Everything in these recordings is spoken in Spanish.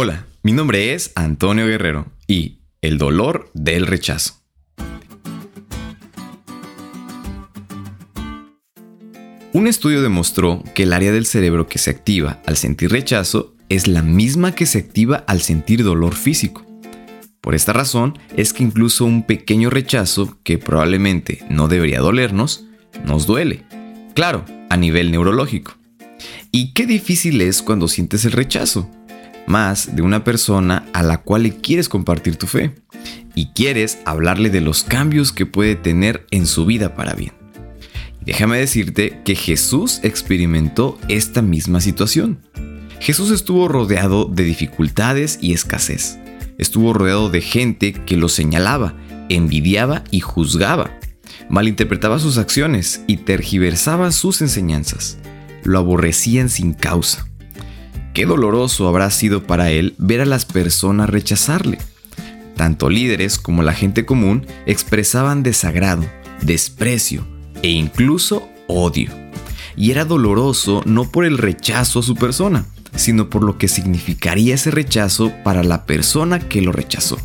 Hola, mi nombre es Antonio Guerrero y el dolor del rechazo. Un estudio demostró que el área del cerebro que se activa al sentir rechazo es la misma que se activa al sentir dolor físico. Por esta razón es que incluso un pequeño rechazo, que probablemente no debería dolernos, nos duele. Claro, a nivel neurológico. Y qué difícil es cuando sientes el rechazo más de una persona a la cual le quieres compartir tu fe y quieres hablarle de los cambios que puede tener en su vida para bien. Déjame decirte que Jesús experimentó esta misma situación. Jesús estuvo rodeado de dificultades y escasez. Estuvo rodeado de gente que lo señalaba, envidiaba y juzgaba. Malinterpretaba sus acciones y tergiversaba sus enseñanzas. Lo aborrecían sin causa. Qué doloroso habrá sido para él ver a las personas rechazarle. Tanto líderes como la gente común expresaban desagrado, desprecio e incluso odio. Y era doloroso no por el rechazo a su persona, sino por lo que significaría ese rechazo para la persona que lo rechazó.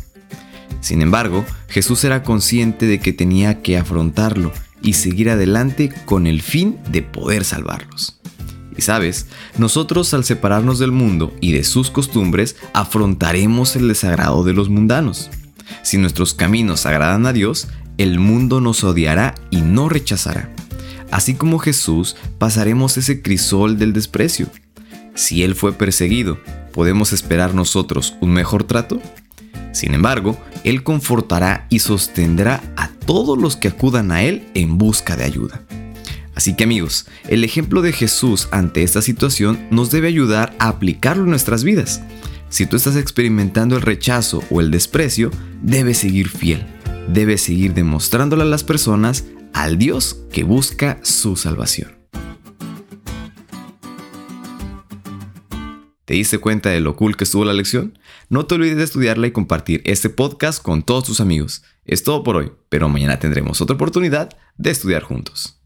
Sin embargo, Jesús era consciente de que tenía que afrontarlo y seguir adelante con el fin de poder salvarlos. Y sabes, nosotros al separarnos del mundo y de sus costumbres, afrontaremos el desagrado de los mundanos. Si nuestros caminos agradan a Dios, el mundo nos odiará y no rechazará. Así como Jesús, pasaremos ese crisol del desprecio. Si Él fue perseguido, ¿podemos esperar nosotros un mejor trato? Sin embargo, Él confortará y sostendrá a todos los que acudan a Él en busca de ayuda. Así que amigos, el ejemplo de Jesús ante esta situación nos debe ayudar a aplicarlo en nuestras vidas. Si tú estás experimentando el rechazo o el desprecio, debes seguir fiel. Debes seguir demostrándole a las personas al Dios que busca su salvación. ¿Te diste cuenta de lo cool que estuvo la lección? No te olvides de estudiarla y compartir este podcast con todos tus amigos. Es todo por hoy, pero mañana tendremos otra oportunidad de estudiar juntos.